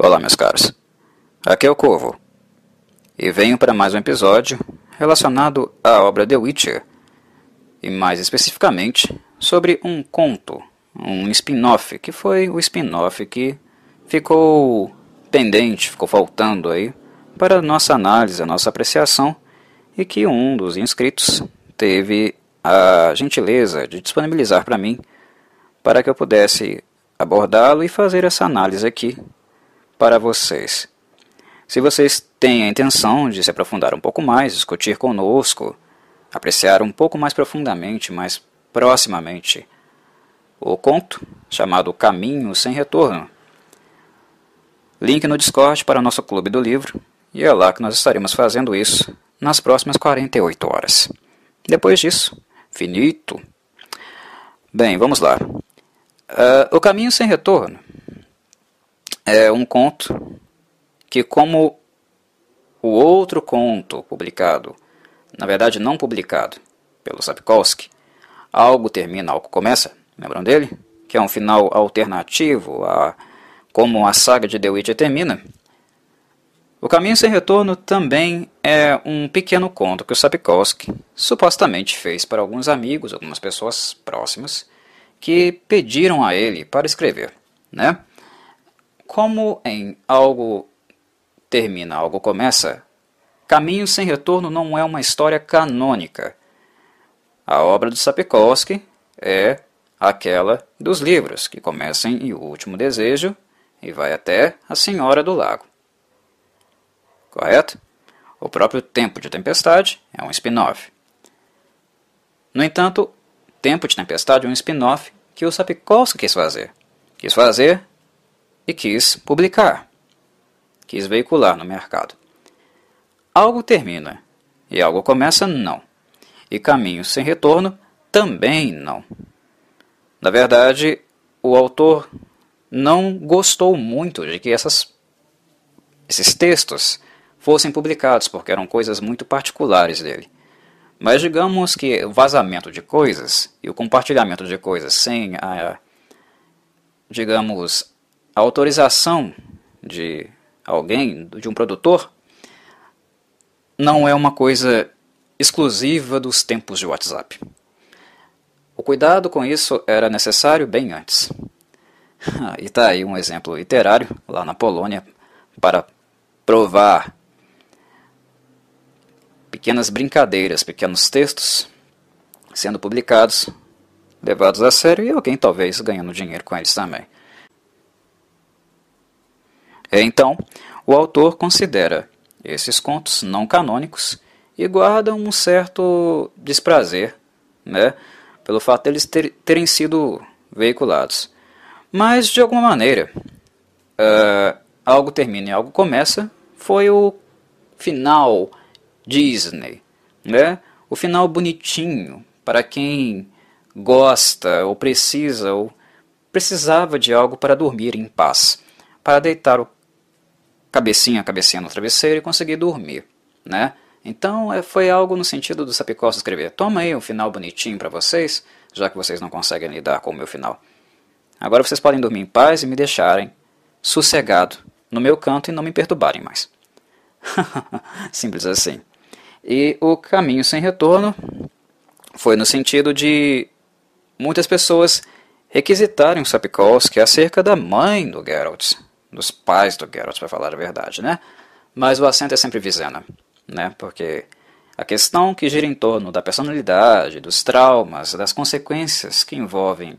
Olá, meus caros. Aqui é o Corvo e venho para mais um episódio relacionado à obra The Witcher e mais especificamente sobre um conto, um spin-off, que foi o spin-off que ficou pendente, ficou faltando aí para nossa análise, a nossa apreciação e que um dos inscritos teve a gentileza de disponibilizar para mim para que eu pudesse abordá-lo e fazer essa análise aqui para vocês. Se vocês têm a intenção de se aprofundar um pouco mais, discutir conosco, apreciar um pouco mais profundamente, mais proximamente, o conto chamado Caminho Sem Retorno. Link no Discord para o nosso clube do livro, e é lá que nós estaremos fazendo isso nas próximas 48 horas. Depois disso, finito. Bem, vamos lá. Uh, o Caminho Sem Retorno é um conto que, como o outro conto publicado, na verdade não publicado, pelo Sapkowski, algo termina, algo começa, lembram dele? Que é um final alternativo a como a saga de The Witcher termina. O Caminho Sem Retorno também é um pequeno conto que o Sapkowski supostamente fez para alguns amigos, algumas pessoas próximas, que pediram a ele para escrever, né? Como em algo termina, algo começa, Caminho Sem Retorno não é uma história canônica. A obra do Sapkowski é aquela dos livros, que começa em O Último Desejo e vai até A Senhora do Lago. Correto? O próprio Tempo de Tempestade é um spin-off. No entanto, Tempo de Tempestade é um spin-off que o Sapkowski quis fazer. Quis fazer e quis publicar, quis veicular no mercado. Algo termina e algo começa, não. E caminho sem retorno, também não. Na verdade, o autor não gostou muito de que essas, esses textos fossem publicados, porque eram coisas muito particulares dele. Mas digamos que o vazamento de coisas e o compartilhamento de coisas sem a, digamos, a autorização de alguém, de um produtor, não é uma coisa exclusiva dos tempos de WhatsApp. O cuidado com isso era necessário bem antes. e está aí um exemplo literário, lá na Polônia, para provar pequenas brincadeiras, pequenos textos sendo publicados, levados a sério e alguém talvez ganhando dinheiro com eles também. Então, o autor considera esses contos não canônicos e guarda um certo desprazer né, pelo fato deles ter, terem sido veiculados. Mas, de alguma maneira, uh, algo termina e algo começa foi o final Disney. Né? O final bonitinho para quem gosta ou precisa ou precisava de algo para dormir em paz, para deitar o cabecinha a cabecinha no travesseiro e conseguir dormir, né? Então é, foi algo no sentido do Sapicós escrever: toma aí um final bonitinho para vocês, já que vocês não conseguem lidar com o meu final. Agora vocês podem dormir em paz e me deixarem sossegado no meu canto e não me perturbarem mais. Simples assim. E o caminho sem retorno foi no sentido de muitas pessoas requisitarem o Sapkowski acerca da mãe do Geralt, dos pais do Geralt, para falar a verdade, né? Mas o acento é sempre Vizena, né? Porque a questão que gira em torno da personalidade, dos traumas, das consequências que envolvem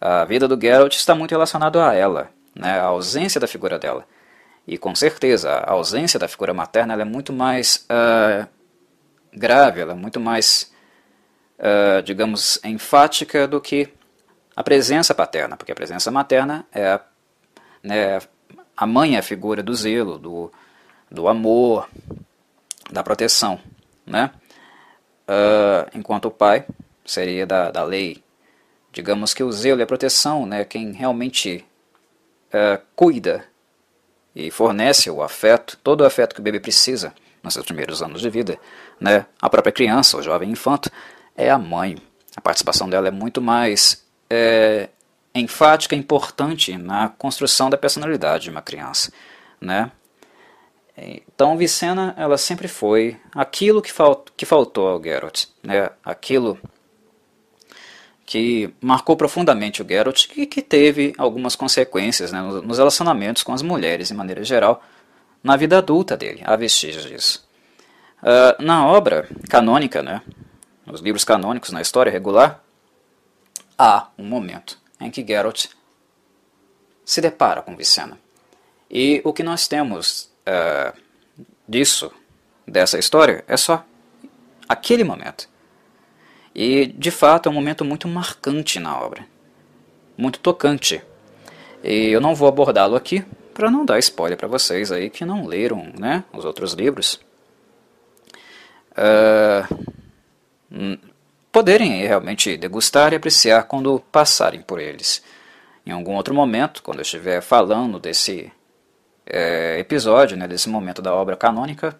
a vida do Geralt está muito relacionado a ela, né? A ausência da figura dela. E com certeza, a ausência da figura materna é muito mais uh, grave, ela é muito mais, uh, digamos, enfática do que a presença paterna, porque a presença materna é a, né, a mãe é a figura do zelo, do, do amor, da proteção, né? Uh, enquanto o pai seria da, da lei. Digamos que o zelo e a proteção, né, quem realmente uh, cuida e fornece o afeto, todo o afeto que o bebê precisa nos seus primeiros anos de vida, né, a própria criança, o jovem infanto, é a mãe. A participação dela é muito mais é, enfática, importante na construção da personalidade de uma criança, né? Então, Vicena, ela sempre foi aquilo que, que faltou ao Geralt, né? Aquilo que marcou profundamente o Geralt e que teve algumas consequências né, nos relacionamentos com as mulheres, de maneira geral, na vida adulta dele, há vestígios disso. Uh, na obra canônica, né, nos livros canônicos, na história regular, há um momento em que Geralt se depara com Vicena. E o que nós temos uh, disso, dessa história, é só aquele momento. E, de fato, é um momento muito marcante na obra. Muito tocante. E eu não vou abordá-lo aqui para não dar spoiler para vocês aí que não leram né, os outros livros. Uh, poderem realmente degustar e apreciar quando passarem por eles. Em algum outro momento, quando eu estiver falando desse é, episódio, né, desse momento da obra canônica,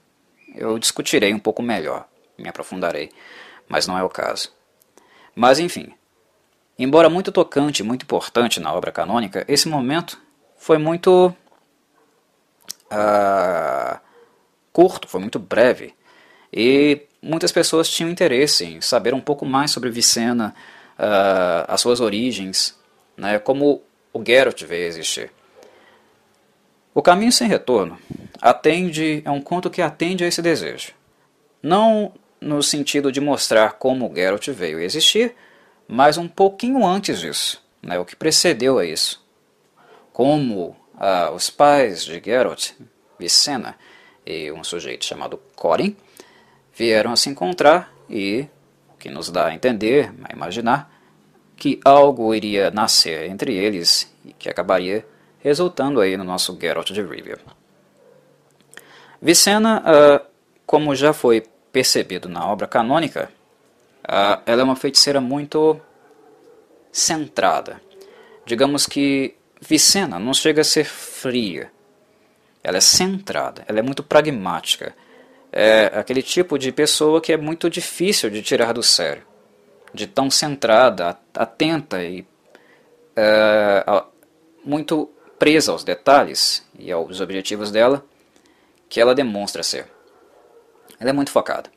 eu discutirei um pouco melhor, me aprofundarei mas não é o caso. Mas enfim, embora muito tocante muito importante na obra canônica, esse momento foi muito uh, curto, foi muito breve. E muitas pessoas tinham interesse em saber um pouco mais sobre Vicena, uh, as suas origens, né, como o Geralt veio existir. O Caminho Sem Retorno atende é um conto que atende a esse desejo. Não no sentido de mostrar como Geralt veio existir, mas um pouquinho antes disso, né, o que precedeu a isso. Como ah, os pais de Geralt, Vicena e um sujeito chamado Corin, vieram a se encontrar e o que nos dá a entender, a imaginar, que algo iria nascer entre eles e que acabaria resultando aí no nosso Geralt de Rivia. Vicena, ah, como já foi percebido na obra canônica, uh, ela é uma feiticeira muito centrada. Digamos que Vicena não chega a ser fria. Ela é centrada, ela é muito pragmática. É aquele tipo de pessoa que é muito difícil de tirar do sério. De tão centrada, atenta e é, muito presa aos detalhes e aos objetivos dela que ela demonstra ser. Ela é muito focada.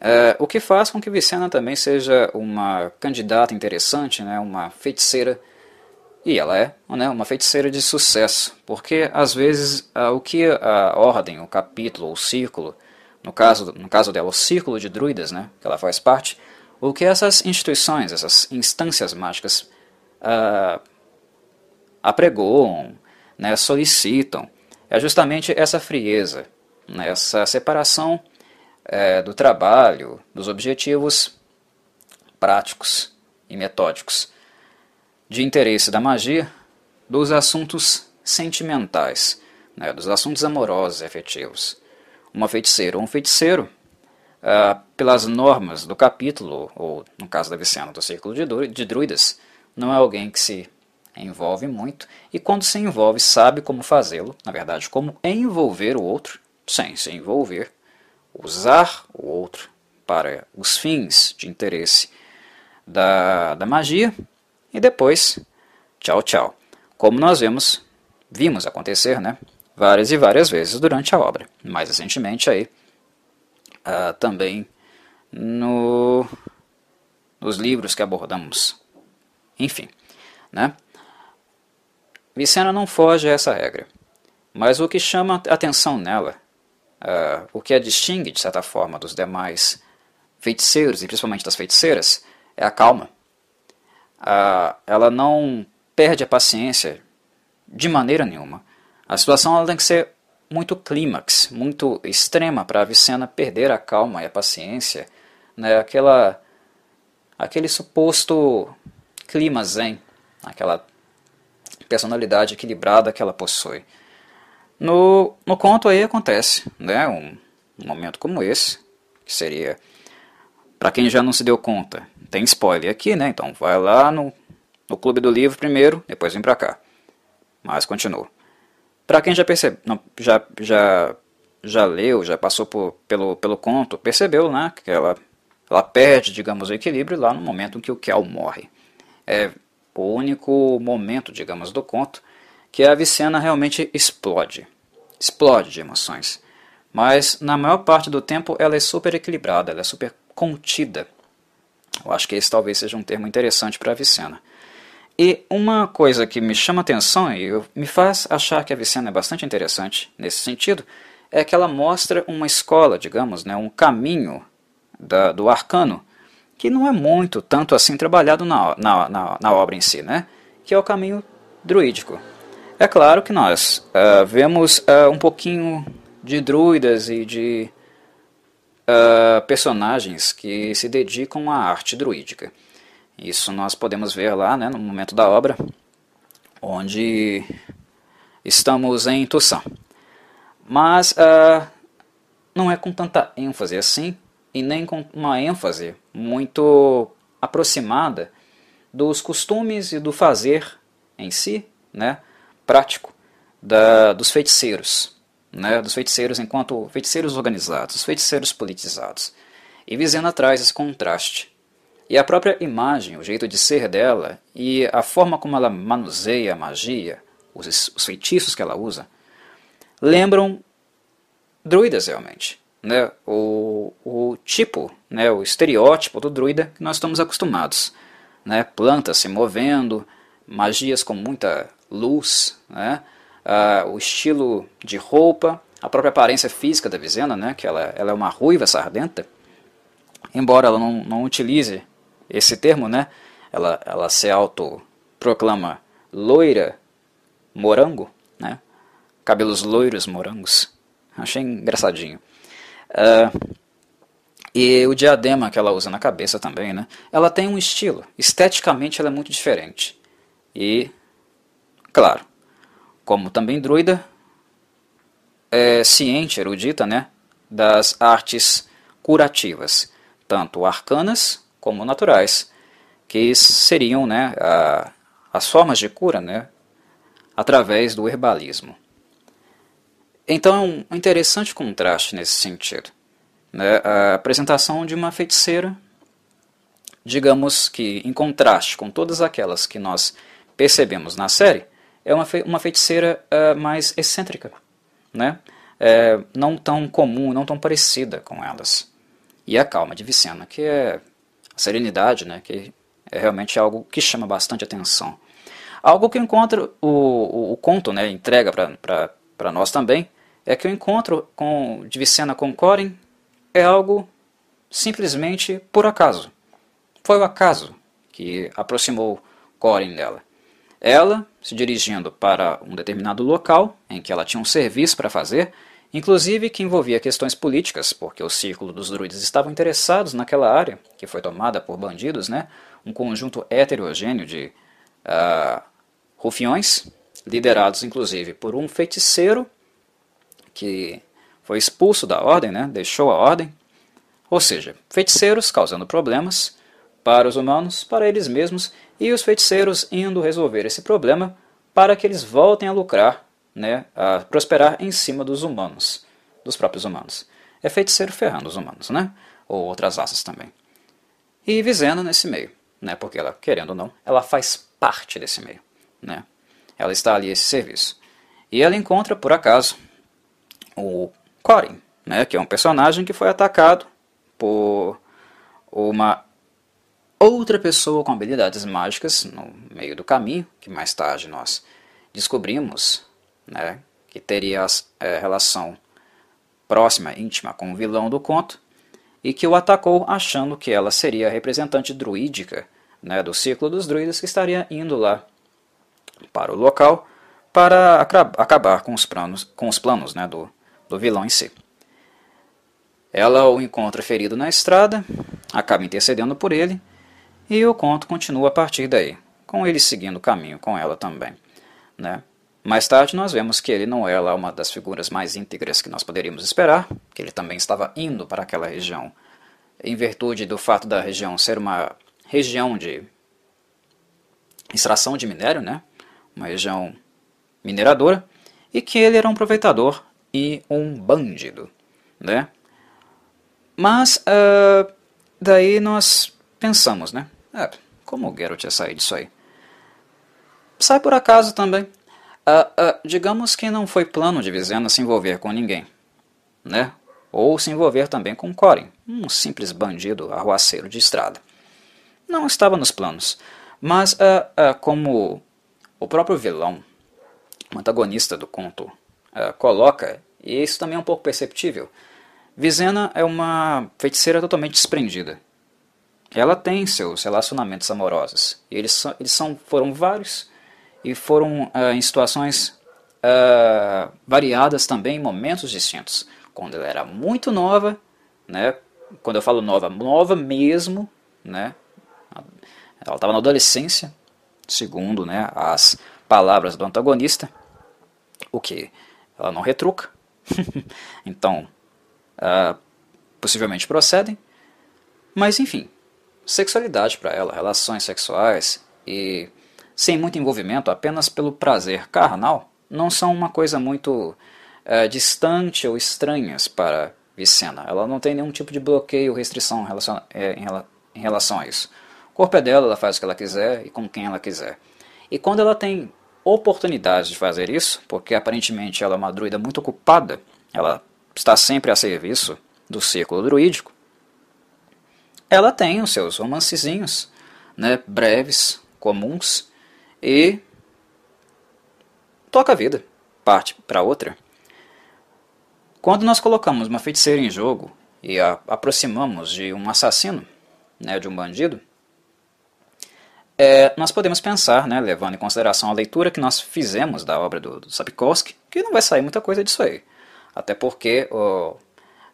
É, o que faz com que Vicena também seja uma candidata interessante, né, uma feiticeira, e ela é né, uma feiticeira de sucesso, porque às vezes o que a ordem, o capítulo, o círculo, no caso, no caso dela, o círculo de druidas, né, que ela faz parte, o que essas instituições, essas instâncias mágicas uh, apregoam, né, solicitam, é justamente essa frieza, né, essa separação é, do trabalho, dos objetivos práticos e metódicos, de interesse da magia, dos assuntos sentimentais, né, dos assuntos amorosos e afetivos. Uma feiticeira ou um feiticeiro, ah, pelas normas do capítulo, ou no caso da Vicena, do Círculo de Druidas, não é alguém que se envolve muito, e quando se envolve sabe como fazê-lo, na verdade, como envolver o outro sem se envolver, usar o outro para os fins de interesse da, da magia e depois, tchau, tchau. Como nós vemos, vimos acontecer, né? Várias e várias vezes durante a obra. Mais recentemente aí, uh, também no, nos livros que abordamos. Enfim, né? Vicena não foge a essa regra. Mas o que chama atenção nela Uh, o que a distingue, de certa forma, dos demais feiticeiros, e principalmente das feiticeiras, é a calma. Uh, ela não perde a paciência de maneira nenhuma. A situação tem que ser muito clímax, muito extrema para a Vicena perder a calma e a paciência, né? Aquela, aquele suposto clima zen, aquela personalidade equilibrada que ela possui. No, no conto aí acontece, né, um, um momento como esse, que seria, para quem já não se deu conta, tem spoiler aqui, né, então vai lá no, no Clube do Livro primeiro, depois vem pra cá. Mas continua. Para quem já percebe, não, já, já, já leu, já passou por, pelo, pelo conto, percebeu, né, que ela, ela perde, digamos, o equilíbrio lá no momento em que o Kel morre. É, o único momento, digamos, do conto que a Vicena realmente explode. Explode de emoções. Mas na maior parte do tempo ela é super equilibrada, ela é super contida. Eu acho que esse talvez seja um termo interessante para a Vicena. E uma coisa que me chama atenção e me faz achar que a Vicena é bastante interessante nesse sentido é que ela mostra uma escola, digamos, né, um caminho da, do arcano que não é muito tanto assim trabalhado na, na, na, na obra em si, né? que é o caminho druídico. É claro que nós uh, vemos uh, um pouquinho de druidas e de uh, personagens que se dedicam à arte druídica. Isso nós podemos ver lá né, no momento da obra, onde estamos em Toussaint. Mas não é com tanta ênfase assim, e nem com uma ênfase muito aproximada dos costumes e do fazer em si, né, prático, da, dos feiticeiros, né, dos feiticeiros enquanto feiticeiros organizados, feiticeiros politizados. E Vizena traz esse contraste. E a própria imagem, o jeito de ser dela e a forma como ela manuseia a magia, os, os feitiços que ela usa, lembram druidas realmente né, o, o tipo, né, o estereótipo do druida que nós estamos acostumados. Né, plantas se movendo, magias com muita luz, né, uh, o estilo de roupa, a própria aparência física da Vizena, né, que ela, ela é uma ruiva sardenta, embora ela não, não utilize esse termo, né, ela, ela se autoproclama loira morango, né, cabelos loiros morangos. Achei engraçadinho. Uh, e o diadema que ela usa na cabeça também, né? Ela tem um estilo. Esteticamente ela é muito diferente. E, claro, como também druida, é ciente, erudita, né? Das artes curativas, tanto arcanas como naturais, que seriam né, a, as formas de cura né, através do herbalismo. Então um interessante contraste nesse sentido. Né? A apresentação de uma feiticeira, digamos que em contraste com todas aquelas que nós percebemos na série, é uma, fe uma feiticeira uh, mais excêntrica, né? É, não tão comum, não tão parecida com elas. E a calma de Vicena, que é a serenidade, né? que é realmente algo que chama bastante atenção. Algo que encontra o, o, o conto né? entrega para nós também, é que o encontro com, de Vicena com Corin é algo simplesmente por acaso. Foi o acaso que aproximou Corin dela. Ela, se dirigindo para um determinado local em que ela tinha um serviço para fazer, inclusive que envolvia questões políticas, porque o círculo dos druides estavam interessados naquela área, que foi tomada por bandidos, né? um conjunto heterogêneo de uh, rufiões, liderados inclusive por um feiticeiro que foi expulso da ordem, né, deixou a ordem, ou seja, feiticeiros causando problemas para os humanos, para eles mesmos, e os feiticeiros indo resolver esse problema para que eles voltem a lucrar, né, a prosperar em cima dos humanos, dos próprios humanos. É feiticeiro ferrando os humanos, né? Ou outras raças também. E Vizena nesse meio, né? Porque ela, querendo ou não, ela faz parte desse meio, né? Ela está ali esse serviço. E ela encontra, por acaso, o Corin, né, que é um personagem que foi atacado por uma outra pessoa com habilidades mágicas no meio do caminho, que mais tarde nós descobrimos né, que teria é, relação próxima, íntima com o vilão do conto, e que o atacou achando que ela seria a representante druídica né, do círculo dos druidas que estaria indo lá para o local para acabar com os planos, com os planos né, do, do vilão em si. Ela o encontra ferido na estrada, acaba intercedendo por ele, e o conto continua a partir daí, com ele seguindo o caminho com ela também. Né? Mais tarde nós vemos que ele não é lá uma das figuras mais íntegras que nós poderíamos esperar, que ele também estava indo para aquela região, em virtude do fato da região ser uma região de extração de minério, né? uma região mineradora, e que ele era um aproveitador e um bandido, né? Mas uh, daí nós pensamos, né? Ah, como o Geralt ia sair disso aí? sai por acaso também. Uh, uh, digamos que não foi plano de Vizena se envolver com ninguém, né? Ou se envolver também com Corin, um simples bandido arruaceiro de estrada. Não estava nos planos, mas uh, como o próprio vilão, o antagonista do conto, coloca, e isso também é um pouco perceptível, Vizena é uma feiticeira totalmente desprendida. Ela tem seus relacionamentos amorosos, e eles, eles são, foram vários, e foram uh, em situações uh, variadas também, em momentos distintos. Quando ela era muito nova, né? quando eu falo nova, nova mesmo, né? ela estava na adolescência, segundo né, as palavras do antagonista, o que ela não retruca. então, uh, possivelmente procedem. Mas enfim, sexualidade para ela, relações sexuais e sem muito envolvimento, apenas pelo prazer carnal, não são uma coisa muito é, distante ou estranhas para Vicena. Ela não tem nenhum tipo de bloqueio ou restrição em relação, em, em relação a isso. O corpo é dela, ela faz o que ela quiser e com quem ela quiser. E quando ela tem oportunidade de fazer isso, porque aparentemente ela é uma druida muito ocupada, ela está sempre a serviço do círculo druídico, ela tem os seus romancezinhos, né, breves, comuns, e toca a vida, parte para outra. Quando nós colocamos uma feiticeira em jogo e a aproximamos de um assassino, né, de um bandido, é, nós podemos pensar, né, levando em consideração a leitura que nós fizemos da obra do, do Sapkowski, que não vai sair muita coisa disso aí. Até porque, oh,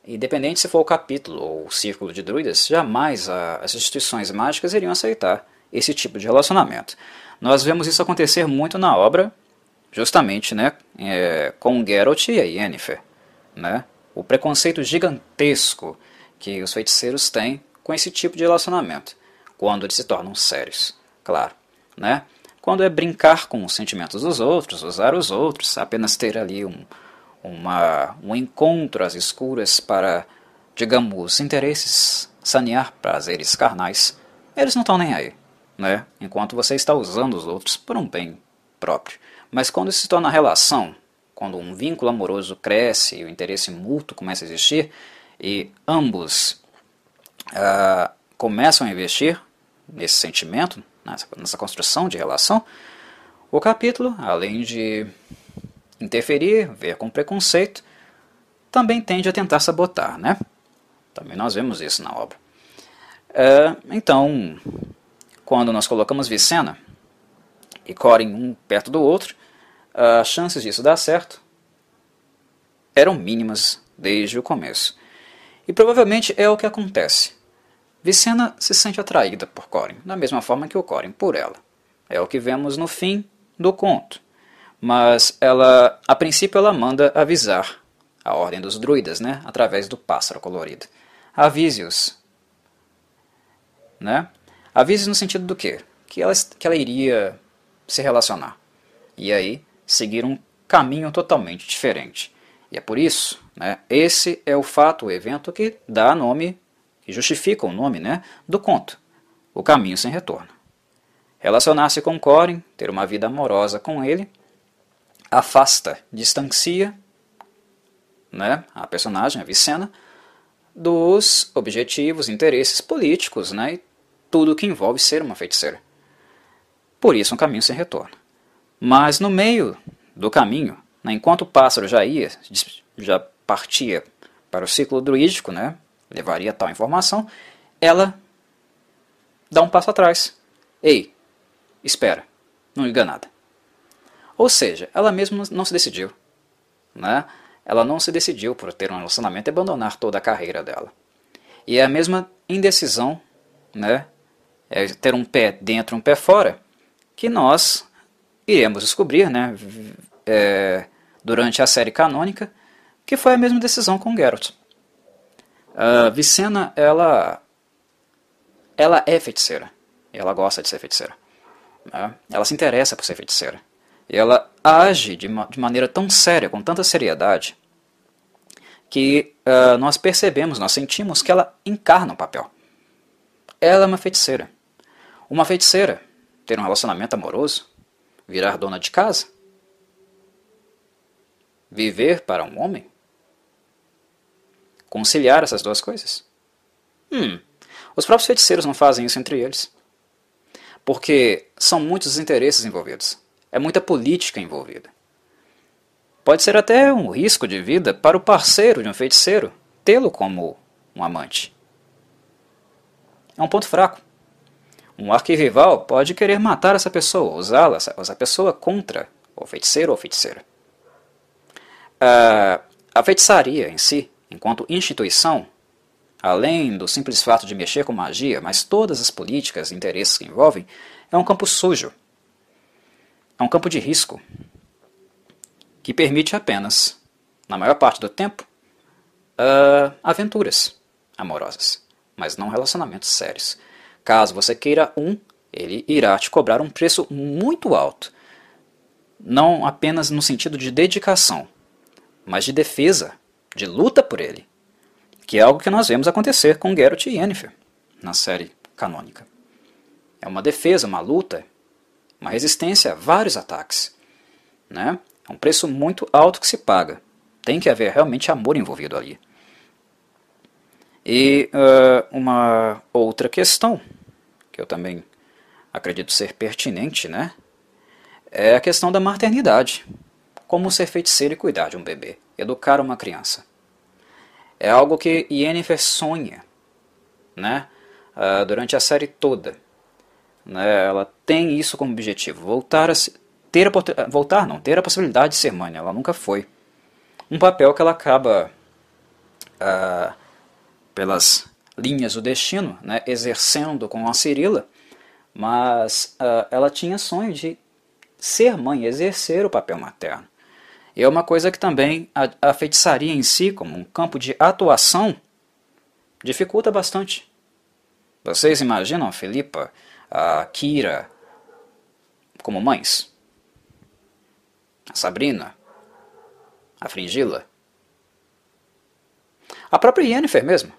independente se for o capítulo ou o círculo de druidas, jamais a, as instituições mágicas iriam aceitar esse tipo de relacionamento. Nós vemos isso acontecer muito na obra, justamente né, é, com Geralt e a Yennefer. Né? O preconceito gigantesco que os feiticeiros têm com esse tipo de relacionamento, quando eles se tornam sérios, claro. Né? Quando é brincar com os sentimentos dos outros, usar os outros, apenas ter ali um, uma, um encontro às escuras para, digamos, interesses, sanear prazeres carnais, eles não estão nem aí né? enquanto você está usando os outros por um bem próprio. Mas quando se torna relação, quando um vínculo amoroso cresce e o interesse mútuo começa a existir, e ambos uh, começam a investir nesse sentimento, nessa, nessa construção de relação, o capítulo, além de interferir, ver com preconceito, também tende a tentar sabotar, né? Também nós vemos isso na obra. Uh, então, quando nós colocamos Vicena e Corin um perto do outro, as chances disso dar certo eram mínimas desde o começo. E provavelmente é o que acontece. Vicena se sente atraída por Corin, da mesma forma que o Corin por ela. É o que vemos no fim do conto. Mas ela, a princípio, ela manda avisar a ordem dos druidas, né, através do pássaro colorido. Avise-os, né? Avise no sentido do quê? Que ela, que ela iria se relacionar. E aí seguir um caminho totalmente diferente. E é por isso, né, esse é o fato, o evento que dá nome, que justifica o nome né, do conto, O Caminho Sem Retorno. Relacionar-se com Corin, ter uma vida amorosa com ele, afasta, distancia né, a personagem, a Vicena, dos objetivos, interesses políticos né, tudo que envolve ser uma feiticeira. Por isso, um caminho sem retorno. Mas no meio do caminho, né, enquanto o pássaro já ia, já partia para o ciclo druídico, né, levaria tal informação, ela dá um passo atrás. Ei, espera, não liga nada. Ou seja, ela mesma não se decidiu. Né? Ela não se decidiu por ter um relacionamento e abandonar toda a carreira dela. E é a mesma indecisão né, é ter um pé dentro e um pé fora, que nós iremos descobrir né, é, durante a série canônica, que foi a mesma decisão com Geralt. A Vicena, ela, ela é feiticeira, ela gosta de ser feiticeira. Né? Ela se interessa por ser feiticeira. E ela age de, de maneira tão séria, com tanta seriedade, que uh, nós percebemos, nós sentimos que ela encarna o papel. Ela é uma feiticeira. Uma feiticeira ter um relacionamento amoroso Virar dona de casa? Viver para um homem? Conciliar essas duas coisas? Hum, os próprios feiticeiros não fazem isso entre eles. Porque são muitos interesses envolvidos. É muita política envolvida. Pode ser até um risco de vida para o parceiro de um feiticeiro tê-lo como um amante. É um ponto fraco. Um arquirrival pode querer matar essa pessoa, usá-la, essa pessoa contra o feiticeiro ou feiticeira. A, a feitiçaria em si, enquanto instituição, além do simples fato de mexer com magia, mas todas as políticas e interesses que envolvem, é um campo sujo. É um campo de risco que permite apenas, na maior parte do tempo, uh, aventuras amorosas, mas não relacionamentos sérios. Caso você queira um, ele irá te cobrar um preço muito alto. Não apenas no sentido de dedicação, mas de defesa, de luta por ele. Que é algo que nós vemos acontecer com Geralt e Yennefer na série canônica. É uma defesa, uma luta, uma resistência a vários ataques. Né? É um preço muito alto que se paga. Tem que haver realmente amor envolvido ali. E uh, uma outra questão, que eu também acredito ser pertinente, né? É a questão da maternidade. Como ser feiticeiro e cuidar de um bebê, educar uma criança. É algo que Yennefer sonha, né? Uh, durante a série toda. Né? Ela tem isso como objetivo, voltar a ter a, voltar não, ter a possibilidade de ser mãe. Ela nunca foi. Um papel que ela acaba uh, pelas linhas do destino, né, exercendo com a Cirila, mas uh, ela tinha sonho de ser mãe, exercer o papel materno. E é uma coisa que também a, a feitiçaria em si, como um campo de atuação, dificulta bastante. Vocês imaginam a Filipa, a Kira como mães? A Sabrina? A Fringila? A própria Yennefer mesmo.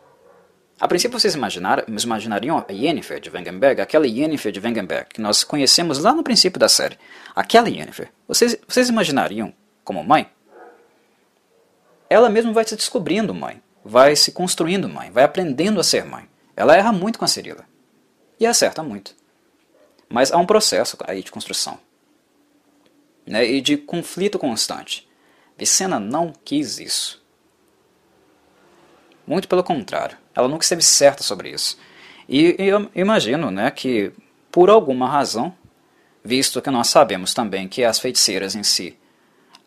A princípio vocês imaginar, imaginariam a Yennefer de Wengenberg, aquela Yennefer de Wengenberg que nós conhecemos lá no princípio da série. Aquela Yennefer. Vocês, vocês imaginariam como mãe? Ela mesma vai se descobrindo mãe, vai se construindo mãe, vai aprendendo a ser mãe. Ela erra muito com a Cirila. E acerta muito. Mas há um processo aí de construção. Né, e de conflito constante. Vicena não quis isso. Muito pelo contrário. Ela nunca esteve certa sobre isso. E, e eu imagino né, que, por alguma razão, visto que nós sabemos também que as feiticeiras em si,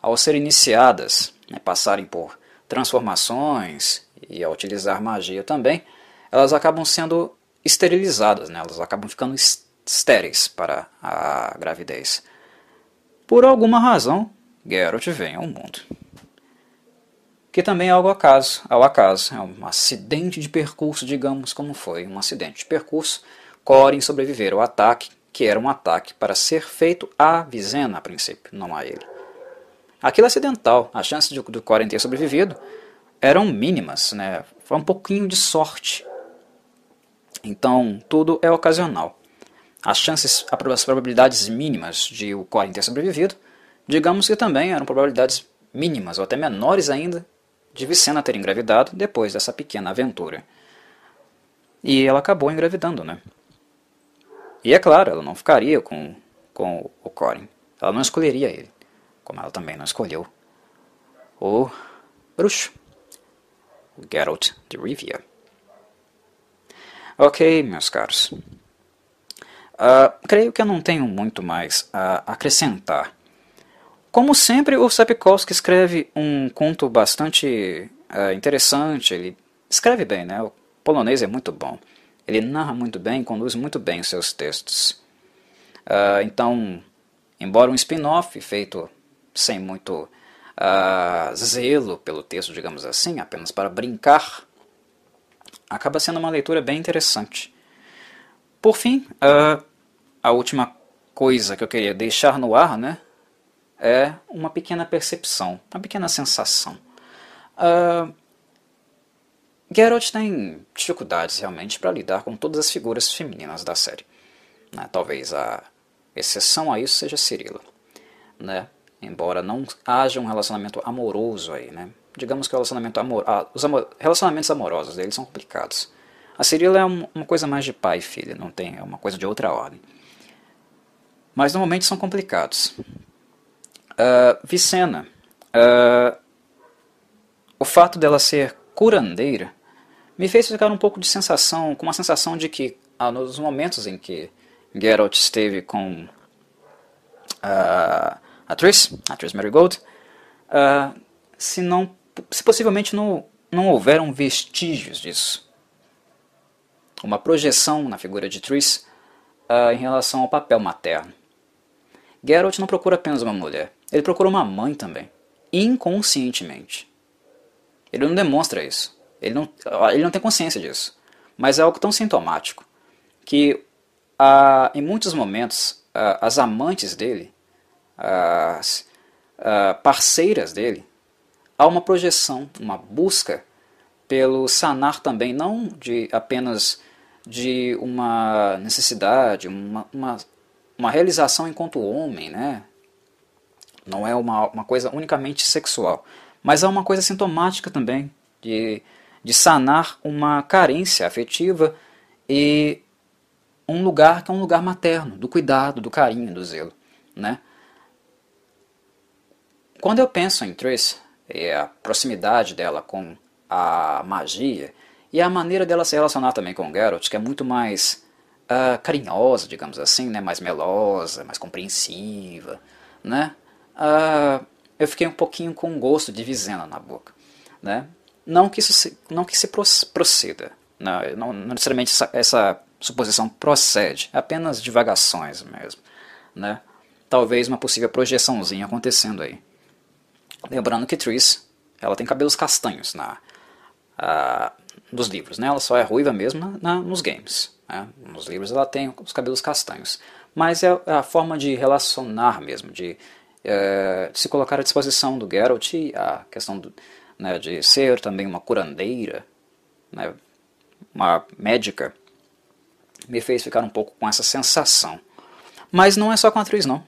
ao serem iniciadas, né, passarem por transformações e ao utilizar magia também, elas acabam sendo esterilizadas, né, elas acabam ficando estéreis para a gravidez. Por alguma razão, Geralt vem ao mundo que também é algo acaso, ao acaso, é um acidente de percurso, digamos como foi, um acidente de percurso. Corin sobreviver ao ataque, que era um ataque para ser feito a Vizena a princípio, não a ele. Aquilo é acidental, as chances de, do Corin ter sobrevivido eram mínimas, né? foi um pouquinho de sorte. Então, tudo é ocasional. As chances, as probabilidades mínimas de o Corin ter sobrevivido, digamos que também eram probabilidades mínimas, ou até menores ainda, de Vicena ter engravidado depois dessa pequena aventura. E ela acabou engravidando, né? E é claro, ela não ficaria com, com o Corin. Ela não escolheria ele, como ela também não escolheu o bruxo, o Geralt de Rivia. Ok, meus caros. Uh, creio que eu não tenho muito mais a acrescentar como sempre, o Sapkowski escreve um conto bastante uh, interessante. Ele escreve bem, né? O polonês é muito bom. Ele narra muito bem, conduz muito bem os seus textos. Uh, então, embora um spin-off feito sem muito uh, zelo pelo texto, digamos assim, apenas para brincar, acaba sendo uma leitura bem interessante. Por fim, a última coisa que eu queria deixar no ar, né? É uma pequena percepção, uma pequena sensação. Uh, Geralt tem dificuldades realmente para lidar com todas as figuras femininas da série. Né? Talvez a exceção a isso seja Cirila, né? Embora não haja um relacionamento amoroso aí, né? Digamos que o relacionamento amor, ah, os amor, relacionamentos amorosos deles são complicados. A Cirila é uma coisa mais de pai e filha, não tem, é uma coisa de outra ordem. Mas normalmente são complicados. Uh, Vicena, uh, o fato dela ser curandeira me fez ficar um pouco de sensação, com uma sensação de que ah, nos momentos em que Geralt esteve com uh, a Triss, a Triss Marigold, uh, se, não, se possivelmente não, não houveram vestígios disso. Uma projeção na figura de Triss uh, em relação ao papel materno. Geralt não procura apenas uma mulher, ele procura uma mãe também, inconscientemente. Ele não demonstra isso, ele não, ele não tem consciência disso, mas é algo tão sintomático que ah, em muitos momentos ah, as amantes dele, as ah, parceiras dele, há uma projeção, uma busca pelo sanar também, não de apenas de uma necessidade, uma, uma, uma realização enquanto homem, né? Não é uma, uma coisa unicamente sexual, mas é uma coisa sintomática também de, de sanar uma carência afetiva e um lugar que é um lugar materno, do cuidado, do carinho, do zelo. Né? Quando eu penso em Triss, e a proximidade dela com a magia, e a maneira dela se relacionar também com Geralt, que é muito mais uh, carinhosa, digamos assim, né? mais melosa, mais compreensiva. Né? Uh, eu fiquei um pouquinho com gosto de Vizena na boca. Né? Não que isso se, não que se proceda, não, não, não necessariamente essa, essa suposição procede, é apenas divagações mesmo. Né? Talvez uma possível projeçãozinha acontecendo aí. Lembrando que Triss ela tem cabelos castanhos na, a, nos livros, né? ela só é ruiva mesmo na, na, nos games. Né? Nos livros ela tem os cabelos castanhos. Mas é, é a forma de relacionar mesmo, de, é, se colocar à disposição do Geralt a questão do, né, de ser também uma curandeira, né, uma médica me fez ficar um pouco com essa sensação. Mas não é só com a atriz, não.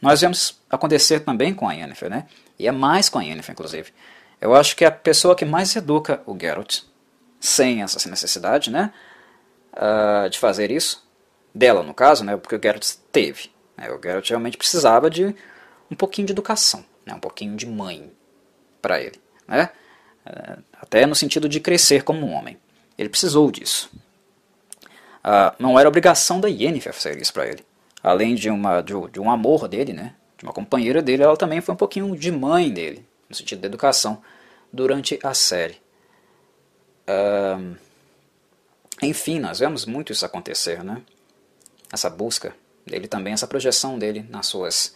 Nós vemos acontecer também com a Yennefer, né? E é mais com a Yennefer, inclusive. Eu acho que a pessoa que mais educa o Geralt, sem essa necessidade, né? Uh, de fazer isso, dela no caso, né? Porque o Geralt teve. Né? O Geralt realmente precisava de um pouquinho de educação, né? um pouquinho de mãe para ele, né? Uh, até no sentido de crescer como um homem. Ele precisou disso. Ah, não era obrigação da Yennefer fazer isso para ele. Além de, uma, de, de, um amor dele, né, de uma companheira dele, ela também foi um pouquinho de mãe dele, no sentido da educação, durante a série. Ah, enfim, nós vemos muito isso acontecer, né? Essa busca dele também, essa projeção dele nas suas,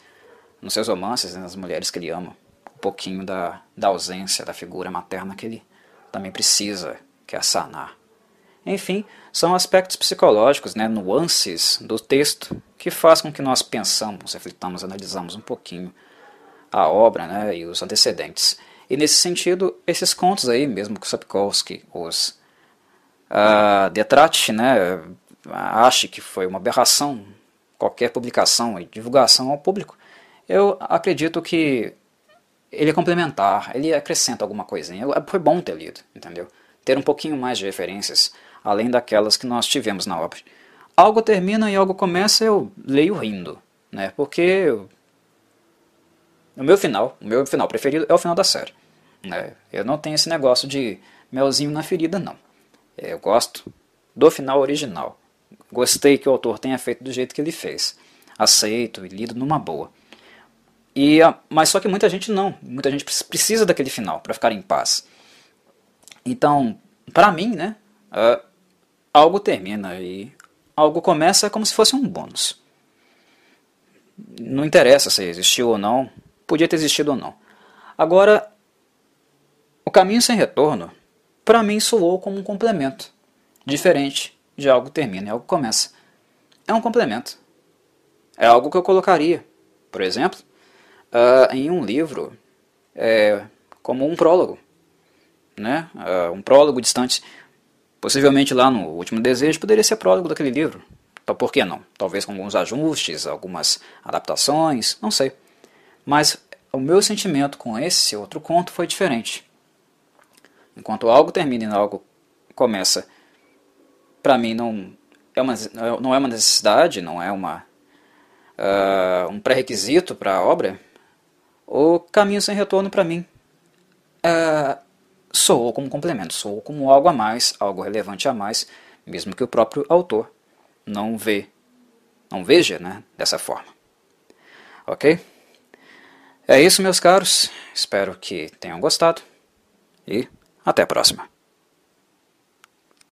nos seus romances, né, nas mulheres que ele ama. Um pouquinho da, da ausência da figura materna que ele também precisa, que é sanar. Enfim, são aspectos psicológicos, né, nuances do texto que faz com que nós pensamos, reflitamos, analisamos um pouquinho a obra né, e os antecedentes. E nesse sentido, esses contos aí, mesmo que Sapkowski os uh, detrate, né, ache que foi uma aberração qualquer publicação e divulgação ao público, eu acredito que ele é complementar, ele acrescenta alguma coisinha. Foi bom ter lido, entendeu? Ter um pouquinho mais de referências além daquelas que nós tivemos na obra. Algo termina e algo começa, eu leio rindo, né? Porque o meu final, o meu final preferido é o final da série. Né? Eu não tenho esse negócio de melzinho na ferida, não. Eu gosto do final original. Gostei que o autor tenha feito do jeito que ele fez. Aceito e lido numa boa. E, mas só que muita gente não. Muita gente precisa daquele final para ficar em paz. Então, para mim, né, uh, algo termina e algo começa como se fosse um bônus. Não interessa se existiu ou não, podia ter existido ou não. Agora, o caminho sem retorno, para mim soou como um complemento, diferente de algo termina e algo começa. É um complemento. É algo que eu colocaria, por exemplo, uh, em um livro é, como um prólogo. Né? Uh, um prólogo distante Possivelmente lá no Último Desejo poderia ser prólogo daquele livro. Então por que não? Talvez com alguns ajustes, algumas adaptações, não sei. Mas o meu sentimento com esse outro conto foi diferente. Enquanto algo termina e algo começa, para mim não é uma, não é uma necessidade, não é uma, uh, um pré-requisito para a obra, o caminho sem retorno para mim uh, soou como complemento, soou como algo a mais, algo relevante a mais, mesmo que o próprio autor não vê, não veja né, dessa forma. Ok? É isso, meus caros. Espero que tenham gostado e até a próxima.